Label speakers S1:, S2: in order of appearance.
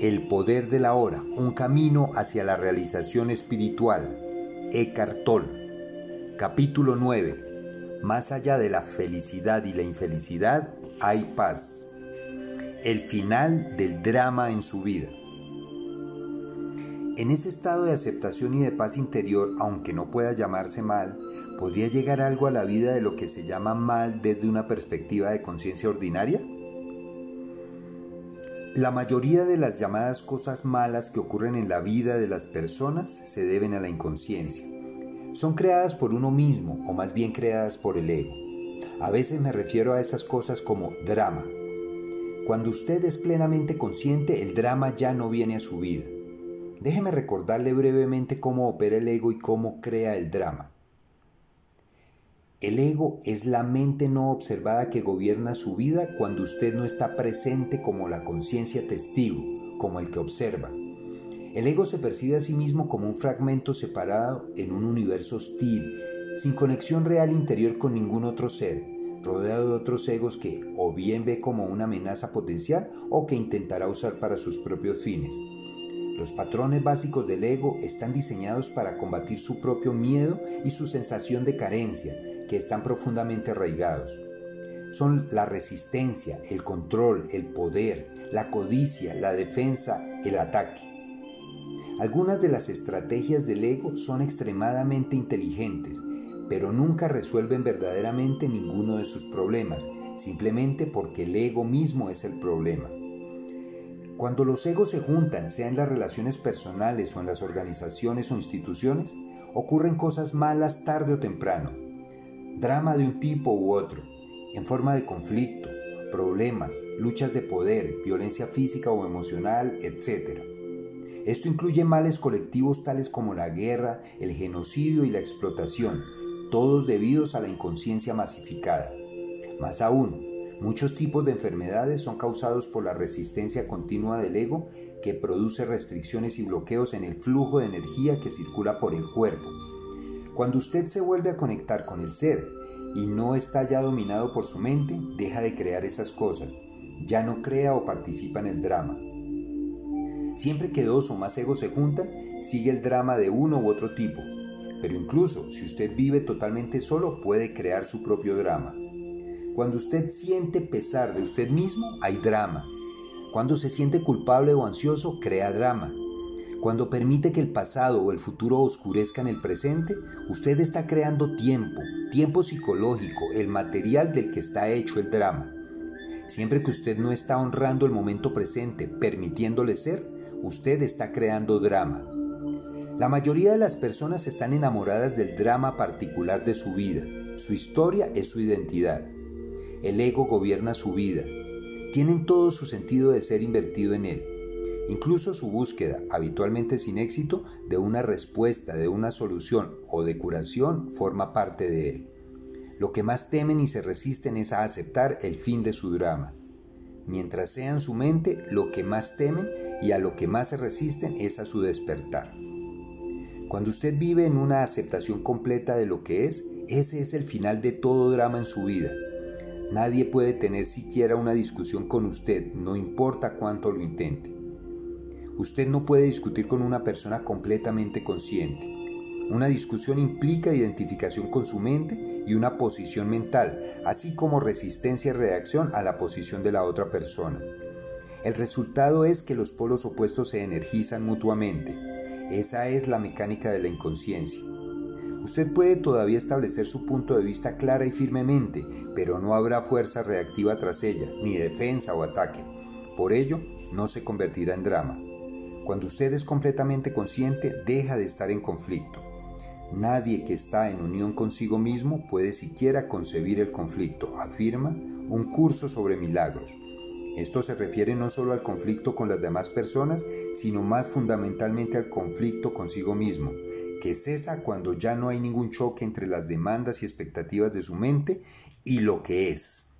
S1: El poder de la hora, un camino hacia la realización espiritual. Eckhart. Capítulo 9. Más allá de la felicidad y la infelicidad, hay paz. El final del drama en su vida. En ese estado de aceptación y de paz interior, aunque no pueda llamarse mal, podría llegar algo a la vida de lo que se llama mal desde una perspectiva de conciencia ordinaria? La mayoría de las llamadas cosas malas que ocurren en la vida de las personas se deben a la inconsciencia. Son creadas por uno mismo o más bien creadas por el ego. A veces me refiero a esas cosas como drama. Cuando usted es plenamente consciente, el drama ya no viene a su vida. Déjeme recordarle brevemente cómo opera el ego y cómo crea el drama. El ego es la mente no observada que gobierna su vida cuando usted no está presente como la conciencia testigo, como el que observa. El ego se percibe a sí mismo como un fragmento separado en un universo hostil, sin conexión real interior con ningún otro ser, rodeado de otros egos que o bien ve como una amenaza potencial o que intentará usar para sus propios fines. Los patrones básicos del ego están diseñados para combatir su propio miedo y su sensación de carencia, que están profundamente arraigados. Son la resistencia, el control, el poder, la codicia, la defensa, el ataque. Algunas de las estrategias del ego son extremadamente inteligentes, pero nunca resuelven verdaderamente ninguno de sus problemas, simplemente porque el ego mismo es el problema. Cuando los egos se juntan, sea en las relaciones personales o en las organizaciones o instituciones, ocurren cosas malas tarde o temprano. Drama de un tipo u otro, en forma de conflicto, problemas, luchas de poder, violencia física o emocional, etc. Esto incluye males colectivos tales como la guerra, el genocidio y la explotación, todos debidos a la inconsciencia masificada. Más aún, Muchos tipos de enfermedades son causados por la resistencia continua del ego que produce restricciones y bloqueos en el flujo de energía que circula por el cuerpo. Cuando usted se vuelve a conectar con el ser y no está ya dominado por su mente, deja de crear esas cosas, ya no crea o participa en el drama. Siempre que dos o más egos se juntan, sigue el drama de uno u otro tipo, pero incluso si usted vive totalmente solo puede crear su propio drama. Cuando usted siente pesar de usted mismo, hay drama. Cuando se siente culpable o ansioso, crea drama. Cuando permite que el pasado o el futuro oscurezcan el presente, usted está creando tiempo, tiempo psicológico, el material del que está hecho el drama. Siempre que usted no está honrando el momento presente, permitiéndole ser, usted está creando drama. La mayoría de las personas están enamoradas del drama particular de su vida. Su historia es su identidad. El ego gobierna su vida. Tienen todo su sentido de ser invertido en él. Incluso su búsqueda, habitualmente sin éxito, de una respuesta, de una solución o de curación forma parte de él. Lo que más temen y se resisten es a aceptar el fin de su drama. Mientras sea en su mente, lo que más temen y a lo que más se resisten es a su despertar. Cuando usted vive en una aceptación completa de lo que es, ese es el final de todo drama en su vida. Nadie puede tener siquiera una discusión con usted, no importa cuánto lo intente. Usted no puede discutir con una persona completamente consciente. Una discusión implica identificación con su mente y una posición mental, así como resistencia y reacción a la posición de la otra persona. El resultado es que los polos opuestos se energizan mutuamente. Esa es la mecánica de la inconsciencia. Usted puede todavía establecer su punto de vista clara y firmemente, pero no habrá fuerza reactiva tras ella, ni defensa o ataque. Por ello, no se convertirá en drama. Cuando usted es completamente consciente, deja de estar en conflicto. Nadie que está en unión consigo mismo puede siquiera concebir el conflicto, afirma un curso sobre milagros. Esto se refiere no solo al conflicto con las demás personas, sino más fundamentalmente al conflicto consigo mismo, que cesa cuando ya no hay ningún choque entre las demandas y expectativas de su mente y lo que es.